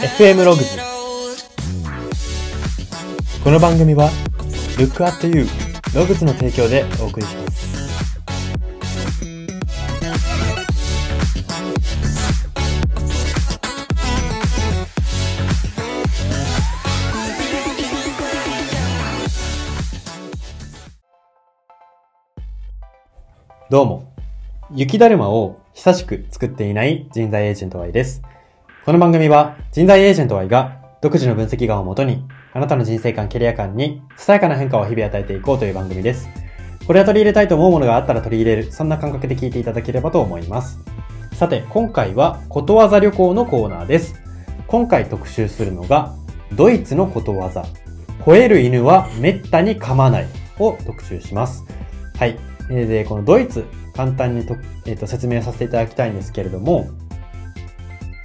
FM ログズこの番組は Look at You ログズの提供でお送りします。どうも。雪だるまを久しく作っていない人材エージェント Y です。この番組は人材エージェント Y が独自の分析眼をもとにあなたの人生観、キャリア観にささやかな変化を日々与えていこうという番組です。これは取り入れたいと思うものがあったら取り入れる、そんな感覚で聞いていただければと思います。さて、今回はことわざ旅行のコーナーです。今回特集するのが、ドイツのことわざ。吠える犬はめったに噛まないを特集します。はい。で、このドイツ、簡単にと、えー、と説明させていただきたいんですけれども、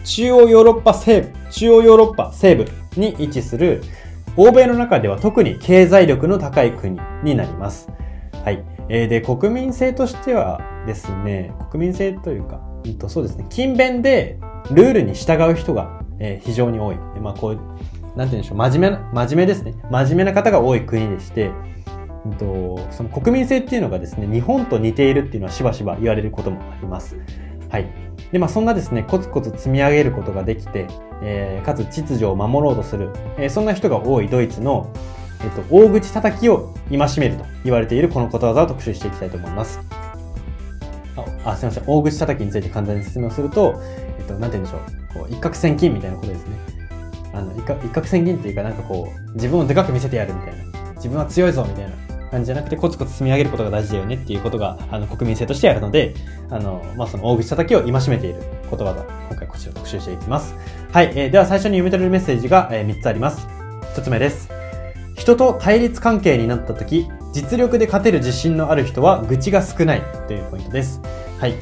中央ヨーロッパ西部、中央ヨーロッパ西部に位置する欧米の中では特に経済力の高い国になります。はい。えー、で、国民性としてはですね、国民性というか、えっと、そうですね、勤勉でルールに従う人が、えー、非常に多い。まあ、こう、なんて言うんでしょう、真面目な、真面目ですね。真面目な方が多い国でして、えっと、その国民性っていうのがですね、日本と似ているっていうのはしばしば言われることもあります。はい。で、まあそんなですね、コツコツ積み上げることができて、えー、かつ秩序を守ろうとする、えー、そんな人が多いドイツの、えっ、と、大口叩きを戒めると言われているこのことわざを特集していきたいと思います。あ、あすみません。大口叩きについて簡単に説明をすると、えっ、と、なんて言うんでしょう。こう、一攫千金みたいなことですね。あの、一攫千金っていうか、なんかこう、自分をでかく見せてやるみたいな。自分は強いぞみたいな。感じじゃなくてコツコツ積み上げることが大事だよねっていうことがあの国民性としてあるので、あの、まあ、その大口叩きを戒めている言葉が今回こちら特集していきます。はい、えー、では最初に読み取れるメッセージが、えー、3つあります。1つ目です。人と対立関係になった時、実力で勝てる自信のある人は愚痴が少ないというポイントです。はい。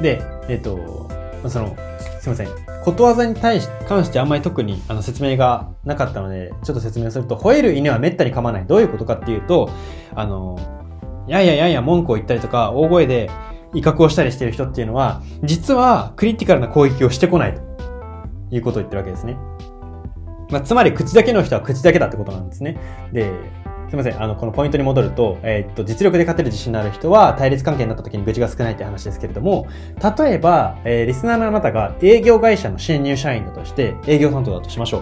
で、えっ、ー、と、その、すいません。ことわざに対し、関してあんまり特にあの説明がなかったので、ちょっと説明すると、吠える犬はめったに噛まない。どういうことかっていうと、あの、やいややいや文句を言ったりとか、大声で威嚇をしたりしてる人っていうのは、実はクリティカルな攻撃をしてこないということを言ってるわけですね。まあ、つまり口だけの人は口だけだってことなんですね。で、すみません。あの、このポイントに戻ると、えー、っと、実力で勝てる自信のある人は対立関係になった時に愚痴が少ないって話ですけれども、例えば、えー、リスナーのあなたが営業会社の新入社員だとして、営業担当だとしましょ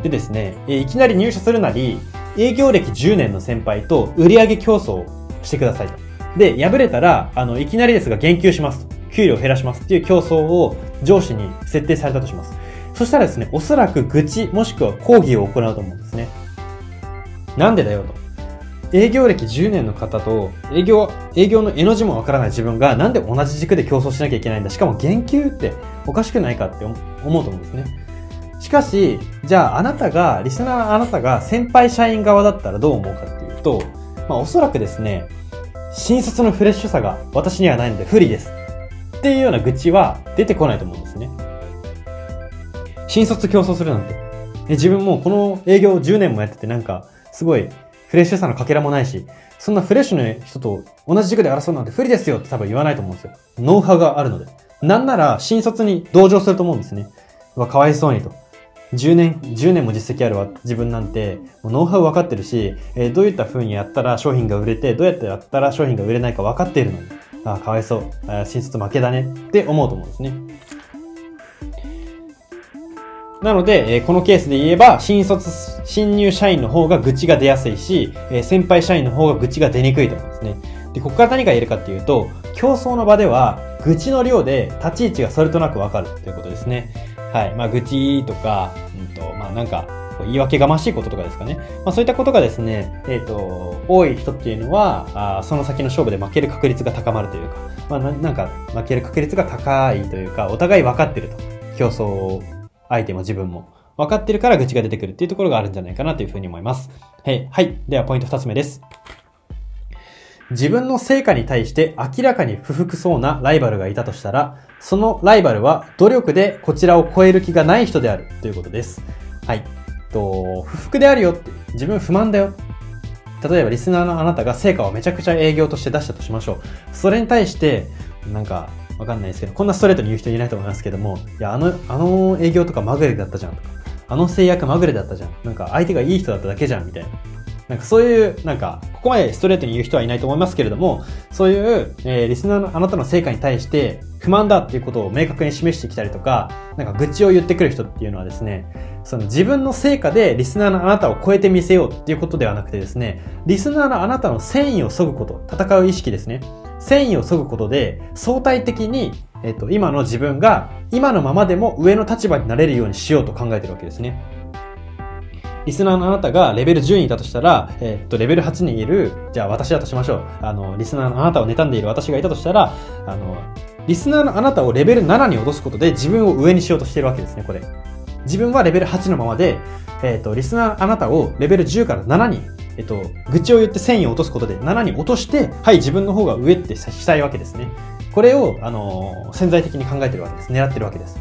う。でですね、えー、いきなり入社するなり、営業歴10年の先輩と売上競争をしてくださいと。で、敗れたら、あの、いきなりですが減給しますと。給料を減らしますっていう競争を上司に設定されたとします。そしたらですね、おそらく愚痴もしくは抗議を行うと思うんですね。なんでだよと。営業歴10年の方と、営業、営業の絵の字もわからない自分がなんで同じ軸で競争しなきゃいけないんだ。しかも言及っておかしくないかって思うと思うんですね。しかし、じゃああなたが、リスナーあなたが先輩社員側だったらどう思うかっていうと、まあおそらくですね、新卒のフレッシュさが私にはないので不利です。っていうような愚痴は出てこないと思うんですね。新卒競争するなんて。自分もこの営業10年もやっててなんか、すごいフレッシュさのかけらもないし、そんなフレッシュな人と同じ軸で争うなんて不利ですよって多分言わないと思うんですよ。ノウハウがあるので。なんなら、新卒に同情すると思うんですね。わ、かわいそうにと。10年、10年も実績あるわ、自分なんて、もうノウハウ分かってるし、えー、どういった風にやったら商品が売れて、どうやってやったら商品が売れないか分かっているのに、あかわいそう、あ新卒負けだねって思うと思うんですね。なので、えこのケースで言えば、新卒、新入社員の方が愚痴が出やすいし、え先輩社員の方が愚痴が出にくいと思うんですね。で、ここから何が言えるかっていうと、競争の場では、愚痴の量で立ち位置がそれとなくわかるということですね。はい。まあ、愚痴とか、うんと、まあ、なんか、言い訳がましいこととかですかね。まあ、そういったことがですね、えっ、ー、と、多い人っていうのは、あその先の勝負で負ける確率が高まるというか、まあな、なんか、負ける確率が高いというか、お互い分かってると。競争相手も自分も。分かってるから愚痴が出てくるっていうところがあるんじゃないかなというふうに思います。はい。はい。では、ポイント二つ目です。自分の成果に対して明らかに不服そうなライバルがいたとしたら、そのライバルは努力でこちらを超える気がない人であるということです。はい。と、不服であるよって、自分不満だよ。例えばリスナーのあなたが成果をめちゃくちゃ営業として出したとしましょう。それに対して、なんか、わかんないですけど、こんなストレートに言う人いないと思いますけども、いや、あの、あの営業とかまぐれだったじゃんとか、あの制約まぐれだったじゃん。なんか相手がいい人だっただけじゃんみたいな。なんかそういう、なんか、ここまでストレートに言う人はいないと思いますけれども、そういう、えー、リスナーのあなたの成果に対して不満だっていうことを明確に示してきたりとか、なんか愚痴を言ってくる人っていうのはですね、その自分の成果でリスナーのあなたを超えてみせようっていうことではなくてですね、リスナーのあなたの繊維を削ぐこと、戦う意識ですね。繊維を削ぐことで、相対的に、えっ、と、今の自分が、今のままでも上の立場になれるようにしようと考えてるわけですね。リスナーのあなたがレベル10にいたとしたら、え、っと、レベル8にいる、じゃあ私だとしましょう。あの、リスナーのあなたを妬んでいる私がいたとしたら、あの、リスナーのあなたをレベル7に落とすことで自分を上にしようとしてるわけですね、これ。自分はレベル8のままで、えっ、と、リスナーあなたをレベル10から7に、えっ、と、愚痴を言って1000円落とすことで7に落として、はい、自分の方が上ってしたいわけですね。これを、あの潜在的に考えてるわけです。狙ってるわけです。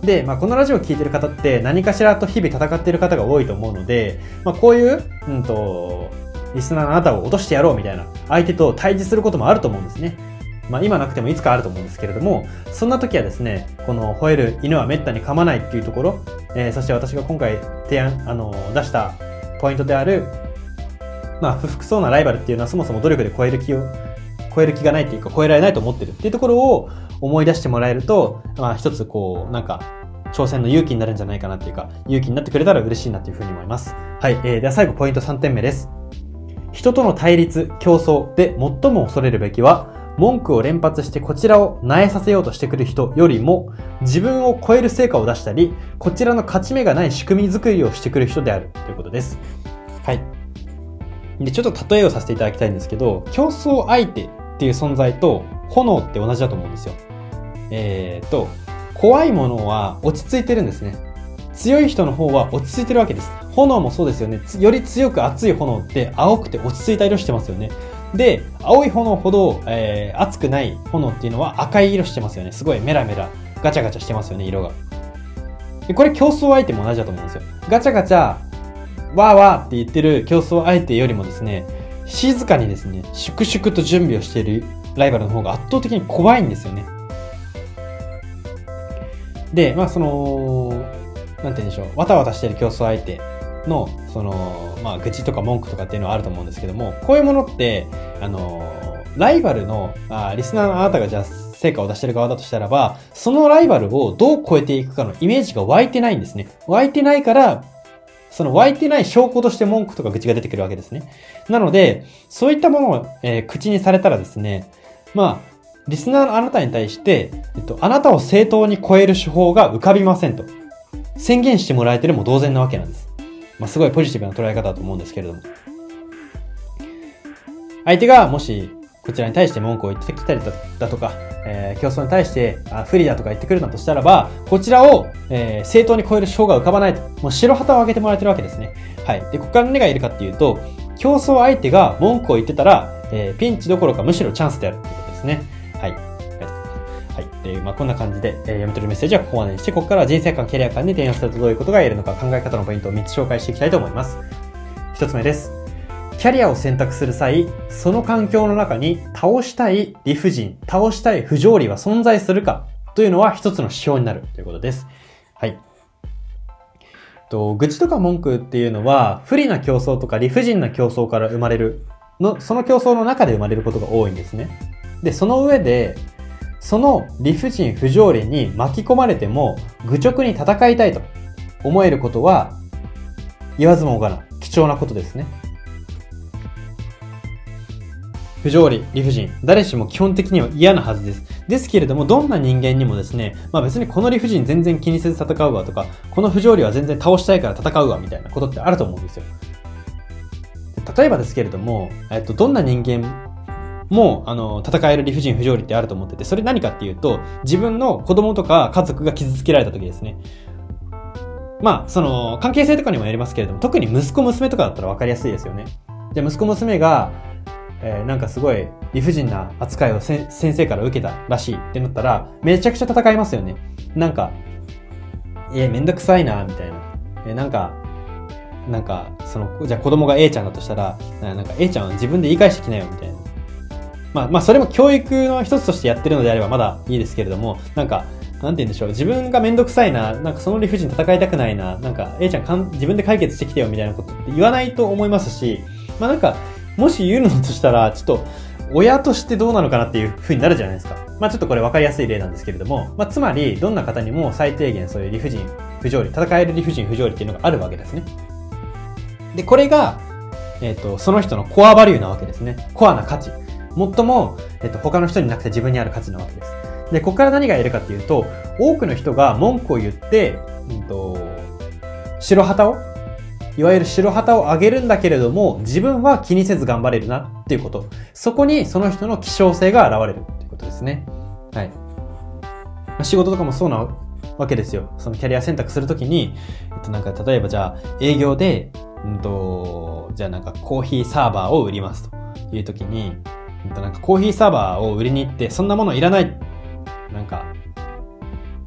で、まあ、このラジオを聴いてる方って何かしらと日々戦っている方が多いと思うので、まあ、こういう、うんと、リスナーのあなたを落としてやろうみたいな相手と対峙することもあると思うんですね。まあ、今なくてもいつかあると思うんですけれども、そんな時はですね、この吠える犬は滅多に噛まないっていうところ、えー、そして私が今回提案、あの、出したポイントである、まあ、不服そうなライバルっていうのはそもそも努力で超える気を、超える気がないっていうか超えられないと思ってるっていうところを、思い出してもらえると、まあ一つこう、なんか、挑戦の勇気になるんじゃないかなっていうか、勇気になってくれたら嬉しいなっていうふうに思います。はい。えー、では最後ポイント3点目です。人との対立、競争で最も恐れるべきは、文句を連発してこちらを苗させようとしてくる人よりも、自分を超える成果を出したり、こちらの勝ち目がない仕組み作りをしてくる人であるということです。はい。で、ちょっと例えをさせていただきたいんですけど、競争相手っていう存在と炎って同じだと思うんですよ。えーと、怖いものは落ち着いてるんですね。強い人の方は落ち着いてるわけです。炎もそうですよね。より強く熱い炎って青くて落ち着いた色してますよね。で、青い炎ほど、えー、熱くない炎っていうのは赤い色してますよね。すごいメラメラ、ガチャガチャしてますよね、色が。で、これ競争相手も同じだと思うんですよ。ガチャガチャ、わーわーって言ってる競争相手よりもですね、静かにですね、粛々と準備をしているライバルの方が圧倒的に怖いんですよね。で、まあその、なんて言うんでしょう、わたわたしてる競争相手の、その、まあ愚痴とか文句とかっていうのはあると思うんですけども、こういうものって、あの、ライバルの、あリスナーのあなたがじゃあ成果を出してる側だとしたらば、そのライバルをどう超えていくかのイメージが湧いてないんですね。湧いてないから、その湧いてない証拠として文句とか愚痴が出てくるわけですね。なので、そういったものを、えー、口にされたらですね、まあ、リスナーのあなたに対して、えっと、あなたを正当に超える手法が浮かびませんと。宣言してもらえてるも同然なわけなんです。まあ、すごいポジティブな捉え方だと思うんですけれども。相手がもし、こちらに対して文句を言ってきたりだとか、えー、競争に対してあ不利だとか言ってくるんだとしたらば、こちらを、えー、正当に超える手法が浮かばないと。もう白旗を上げてもらえてるわけですね。はい。で、ここから何がいるかっていうと、競争相手が文句を言ってたら、えー、ピンチどころかむしろチャンスであるということですね。はい。はい。で、まあ、こんな感じで、えー、読み取るメッセージはここまでにして、ここからは人生観、キャリア観に転用するとどういうことが言えるのか考え方のポイントを3つ紹介していきたいと思います。1つ目です。キャリアを選択する際、その環境の中に倒したい理不尽、倒したい不条理は存在するかというのは一つの指標になるということです。はい。と、愚痴とか文句っていうのは、不利な競争とか理不尽な競争から生まれるの、その競争の中で生まれることが多いんですね。で、その上で、その理不尽不条理に巻き込まれても愚直に戦いたいと思えることは言わずもがな貴重なことですね。不条理、理不尽、誰しも基本的には嫌なはずです。ですけれども、どんな人間にもですね、まあ別にこの理不尽全然気にせず戦うわとか、この不条理は全然倒したいから戦うわみたいなことってあると思うんですよ。例えばですけれども、えっと、どんな人間も、あの、戦える理不尽不条理ってあると思ってて、それ何かっていうと、自分の子供とか家族が傷つけられた時ですね。まあ、その、関係性とかにもやりますけれども、特に息子娘とかだったら分かりやすいですよね。じゃ息子娘が、えー、なんかすごい理不尽な扱いを先生から受けたらしいってなったら、めちゃくちゃ戦いますよね。なんか、え、めんどくさいな、みたいな。え、なんか、なんか、その、じゃあ子供が A ちゃんだとしたら、なんか A ちゃんは自分で言い返してきなよ、みたいな。まあ、まあ、それも教育の一つとしてやってるのであればまだいいですけれども、なんか、なんて言うんでしょう。自分がめんどくさいな、なんかその理不尽戦いたくないな、なんか、A ちゃんかん自分で解決してきてよみたいなことって言わないと思いますし、まあなんか、もし言うのとしたら、ちょっと、親としてどうなのかなっていう風になるじゃないですか。まあちょっとこれ分かりやすい例なんですけれども、まあつまり、どんな方にも最低限そういう理不尽、不条理、戦える理不尽、不条理っていうのがあるわけですね。で、これが、えっ、ー、と、その人のコアバリューなわけですね。コアな価値。最も、えっ、と、他の人になくて自分にある価値なわけです。で、ここから何が言えるかっていうと、多くの人が文句を言って、うんと、白旗をいわゆる白旗を上げるんだけれども、自分は気にせず頑張れるなっていうこと。そこにその人の希少性が現れるっていうことですね。はい。仕事とかもそうなわけですよ。そのキャリア選択するときに、えっとなんか例えばじゃあ営業で、うんと、じゃあなんかコーヒーサーバーを売りますというときに、なんかコーヒーサーバーを売りに行って、そんなものいらないなんか、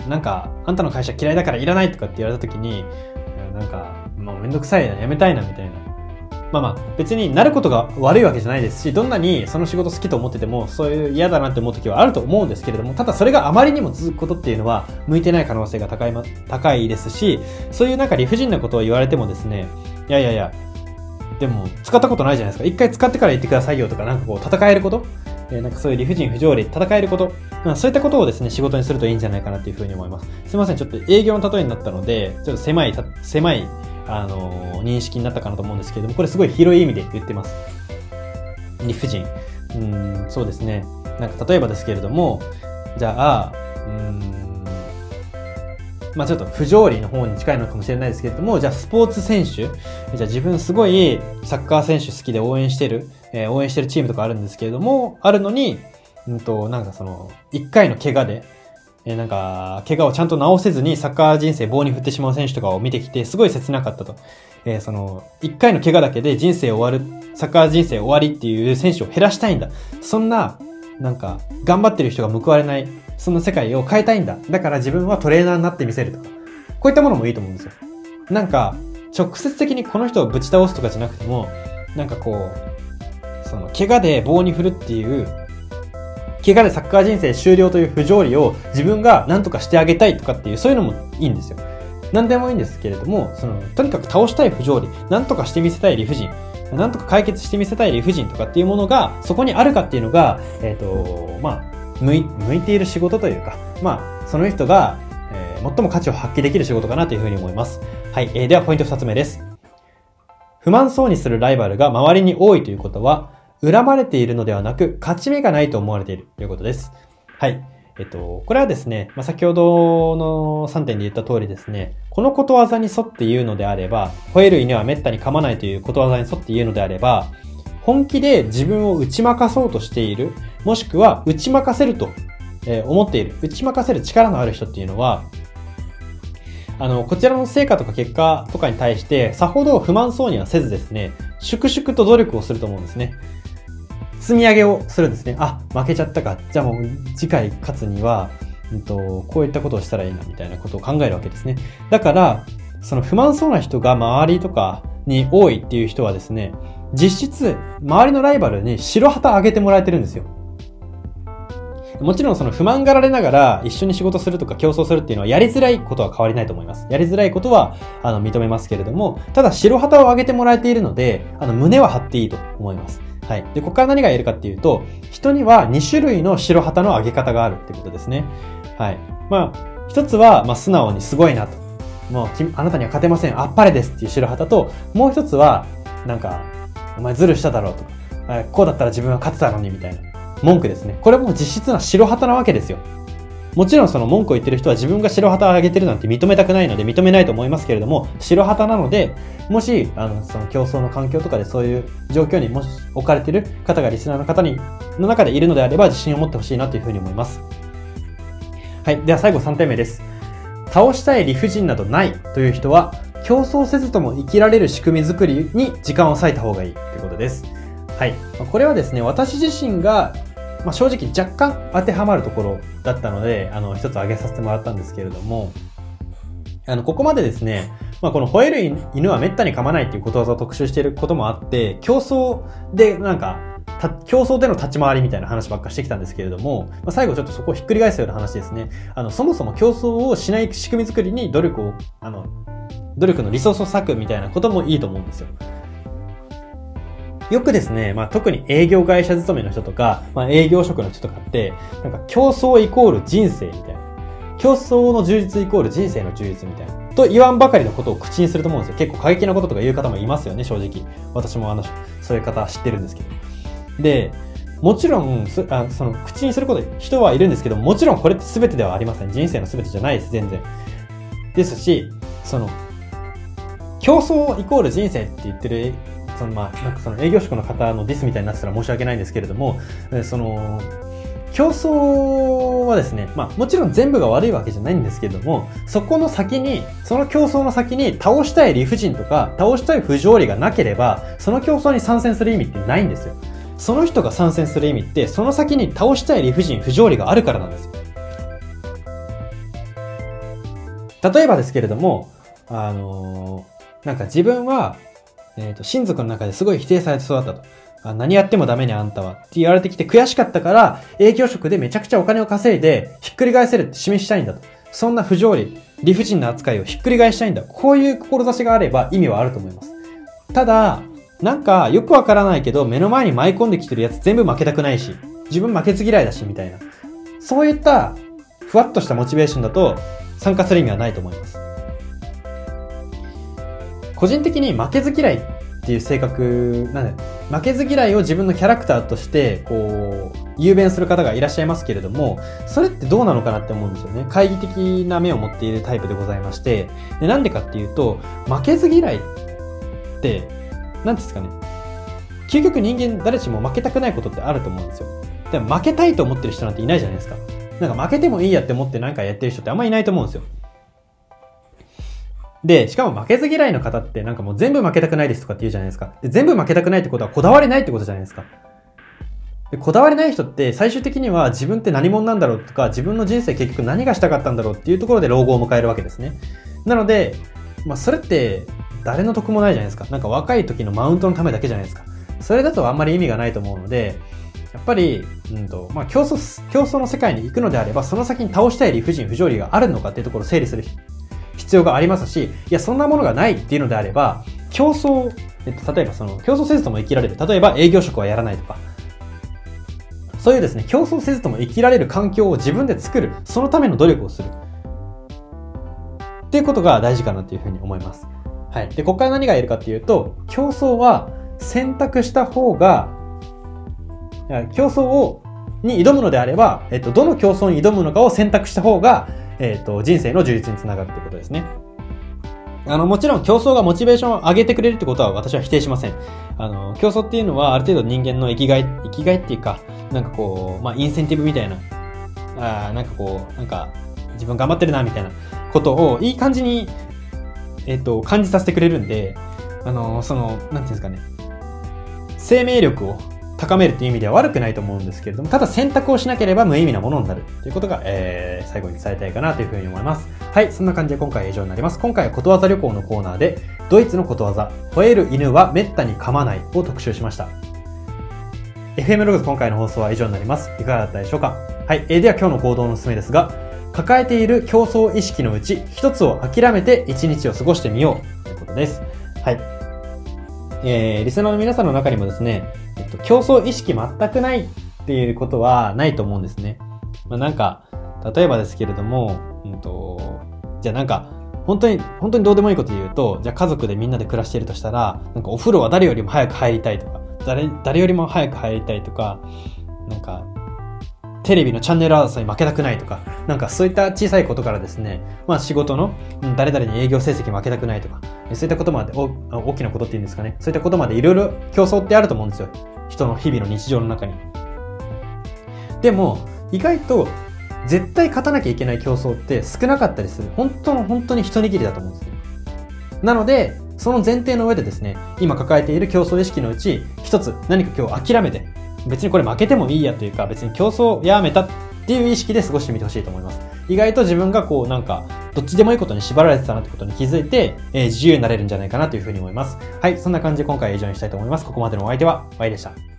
なんか、あんたの会社嫌いだからいらないとかって言われた時に、なんか、もうめんどくさいな、やめたいな、みたいな。まあまあ、別になることが悪いわけじゃないですし、どんなにその仕事好きと思ってても、そういう嫌だなって思う時はあると思うんですけれども、ただそれがあまりにも続くことっていうのは、向いてない可能性が高い、ま、高いですし、そういうなんか理不尽なことを言われてもですね、いやいやいや、でも、使ったことないじゃないですか。一回使ってから言ってくださいよとか、なんかこう、戦えること？えー、なんかそういう理不尽不条理、戦えること、まあ、そういったことをですね、仕事にするといいんじゃないかなっていうふうに思います。すいません、ちょっと営業の例えになったので、ちょっと狭い、狭い、あのー、認識になったかなと思うんですけれども、これすごい広い意味で言ってます。理不尽。うん、そうですね。なんか例えばですけれども、じゃあ、うん、まあちょっと不条理の方に近いのかもしれないですけれども、じゃあスポーツ選手、じゃあ自分すごいサッカー選手好きで応援してる、えー、応援してるチームとかあるんですけれども、あるのに、うんと、なんかその、一回の怪我で、えー、なんか、怪我をちゃんと治せずにサッカー人生棒に振ってしまう選手とかを見てきて、すごい切なかったと。えー、その、一回の怪我だけで人生終わる、サッカー人生終わりっていう選手を減らしたいんだ。そんな、なんか、頑張ってる人が報われない、そんな世界を変えたいんだ。だから自分はトレーナーになってみせるとか。こういったものもいいと思うんですよ。なんか、直接的にこの人をぶち倒すとかじゃなくても、なんかこう、その、怪我で棒に振るっていう、怪我でサッカー人生終了という不条理を自分が何とかしてあげたいとかっていう、そういうのもいいんですよ。何でもいいんですけれども、その、とにかく倒したい不条理、何とかしてみせたい理不尽、何とか解決してみせたい理不尽とかっていうものが、そこにあるかっていうのが、えっ、ー、と、まあ、向い、向いている仕事というか、まあ、その人が、えー、最も価値を発揮できる仕事かなというふうに思います。はい、えー、ではポイント二つ目です。不満そうにするライバルが周りに多いということは、恨まれているのではなく、勝ち目がないと思われているということです。はい。えっと、これはですね、まあ、先ほどの3点で言った通りですね、このことわざに沿って言うのであれば、吠える犬は滅多に噛まないということわざに沿って言うのであれば、本気で自分を打ち負かそうとしている、もしくは打ち負かせると、思っている、打ち負かせる力のある人っていうのは、あの、こちらの成果とか結果とかに対して、さほど不満そうにはせずですね、粛々と努力をすると思うんですね。積み上げをするんですね。あ、負けちゃったか。じゃあもう次回勝つには、うんと、こういったことをしたらいいな、みたいなことを考えるわけですね。だから、その不満そうな人が周りとかに多いっていう人はですね、実質、周りのライバルに白旗上げてもらえてるんですよ。もちろんその不満がられながら一緒に仕事するとか競争するっていうのはやりづらいことは変わりないと思います。やりづらいことはあの認めますけれども、ただ白旗を上げてもらえているので、あの胸は張っていいと思います。はい。で、ここから何が言えるかっていうと、人には2種類の白旗の上げ方があるってことですね。はい。まあ、一つは、まあ、素直にすごいなと。もう、あなたには勝てません。あっぱれですっていう白旗と、もう一つは、なんか、お前ズルしただろうとか、こうだったら自分は勝てたのにみたいな。文句ですね。これも実質な白旗なわけですよ。もちろんその文句を言ってる人は自分が白旗を上げてるなんて認めたくないので認めないと思いますけれども、白旗なので、もし、あの、その競争の環境とかでそういう状況にもし置かれてる方がリスナーの方に、の中でいるのであれば自信を持ってほしいなというふうに思います。はい。では最後3点目です。倒したい理不尽などないという人は、競争せずとも生きられる仕組み作りに時間を割いた方がいいということです。はい。これはですね、私自身がまあ、正直若干当てはまるところだったので、あの、一つ挙げさせてもらったんですけれども、あの、ここまでですね、まあ、この吠える犬は滅多に噛まないっていうことわざを特集していることもあって、競争でなんか、競争での立ち回りみたいな話ばっかしてきたんですけれども、まあ、最後ちょっとそこをひっくり返すような話ですね。あの、そもそも競争をしない仕組み作りに努力を、あの、努力のリソースを割くみたいなこともいいと思うんですよ。よくですね、まあ、特に営業会社勤めの人とか、まあ、営業職の人とかって、なんか競争イコール人生みたいな。競争の充実イコール人生の充実みたいな。と言わんばかりのことを口にすると思うんですよ。結構過激なこととか言う方もいますよね、正直。私もあの、そういう方知ってるんですけど。で、もちろん、あその、口にすること、人はいるんですけど、もちろんこれって全てではありません。人生の全てじゃないです、全然。ですし、その、競争イコール人生って言ってるそのまあ、なんかその営業職の方のディスみたいになってたら申し訳ないんですけれども、その、競争はですね、まあもちろん全部が悪いわけじゃないんですけれども、そこの先に、その競争の先に倒したい理不尽とか、倒したい不条理がなければ、その競争に参戦する意味ってないんですよ。その人が参戦する意味って、その先に倒したい理不尽、不条理があるからなんですよ。例えばですけれども、あのー、なんか自分はえっ、ー、と、親族の中ですごい否定されて育ったと。あ何やってもダメね、あんたは。って言われてきて悔しかったから、営業職でめちゃくちゃお金を稼いで、ひっくり返せるって示したいんだと。そんな不条理、理不尽な扱いをひっくり返したいんだ。こういう志があれば意味はあると思います。ただ、なんかよくわからないけど、目の前に舞い込んできてるやつ全部負けたくないし、自分負けず嫌いだし、みたいな。そういった、ふわっとしたモチベーションだと、参加する意味はないと思います。個人的に負けず嫌いっていう性格なんで負けず嫌いを自分のキャラクターとしてこう雄弁する方がいらっしゃいますけれどもそれってどうなのかなって思うんですよね。懐疑的な目を持っているタイプでございまして。でなんでかっていうと負けず嫌いって何ですかね。究極人間誰しも負けたくないことってあると思うんですよ。でも負けたいと思ってる人なんていないじゃないですか。なんか負けてもいいやって思って何かやってる人ってあんまいないと思うんですよ。で、しかも負けず嫌いの方ってなんかもう全部負けたくないですとかって言うじゃないですか。で全部負けたくないってことはこだわりないってことじゃないですか。でこだわりない人って最終的には自分って何者なんだろうとか自分の人生結局何がしたかったんだろうっていうところで老後を迎えるわけですね。なので、まあそれって誰の得もないじゃないですか。なんか若い時のマウントのためだけじゃないですか。それだとあんまり意味がないと思うので、やっぱり、うんと、まあ競争、競争の世界に行くのであれば、その先に倒したい理不尽、不条理があるのかっていうところを整理する必要がありますし、いや、そんなものがないっていうのであれば、競争、えっと、例えばその、競争せずとも生きられる。例えば営業職はやらないとか。そういうですね、競争せずとも生きられる環境を自分で作る。そのための努力をする。っていうことが大事かなというふうに思います。はい。で、ここから何が言えるかっていうと、競争は選択した方が、競争を、に挑むのであれば、えっと、どの競争に挑むのかを選択した方が、えっ、ー、と、人生の充実につながるということですね。あの、もちろん競争がモチベーションを上げてくれるってことは私は否定しません。あの、競争っていうのはある程度人間の生きがい、生きがいっていうか、なんかこう、まあ、インセンティブみたいな、あなんかこう、なんか、自分頑張ってるな、みたいなことをいい感じに、えっ、ー、と、感じさせてくれるんで、あの、その、なんていうんですかね、生命力を高めるっていう意味では悪くないと思うんですけれども、ただ選択をしなければ無意味なものになるということが、えー、最後に伝えたいかなというふうに思います。はい、そんな感じで今回は以上になります。今回はことわざ旅行のコーナーで、ドイツのことわざ、吠える犬は滅多に噛まないを特集しました。FM ログズ今回の放送は以上になります。いかがだったでしょうか？はい、えー、では今日の行動のおすすめですが、抱えている競争意識のうち一つを諦めて一日を過ごしてみようということです。はい。えー、リスナーの皆さんの中にもですね、えっと、競争意識全くないっていうことはないと思うんですね。まあ、なんか、例えばですけれども、うんと、じゃあなんか、本当に、本当にどうでもいいこと言うと、じゃあ家族でみんなで暮らしているとしたら、なんかお風呂は誰よりも早く入りたいとか、誰、誰よりも早く入りたいとか、なんか、テレビのチャンネル争い負けたくないとか、なんかそういった小さいことからですね、まあ仕事の、誰々に営業成績負けたくないとか、そういったことまで、大きなことっていうんですかね、そういったことまでいろいろ競争ってあると思うんですよ。人の日々の日常の中に。でも、意外と絶対勝たなきゃいけない競争って少なかったりする。本当の本当に一握りだと思うんですよ。なので、その前提の上でですね、今抱えている競争意識のうち、一つ何か今日諦めて、別にこれ負けてもいいやというか、別に競争をやめたっていう意識で過ごしてみてほしいと思います。意外と自分がこうなんか、どっちでもいいことに縛られてたなってことに気づいて、えー、自由になれるんじゃないかなというふうに思います。はい、そんな感じで今回は以上にしたいと思います。ここまでのお相手は、Y でした。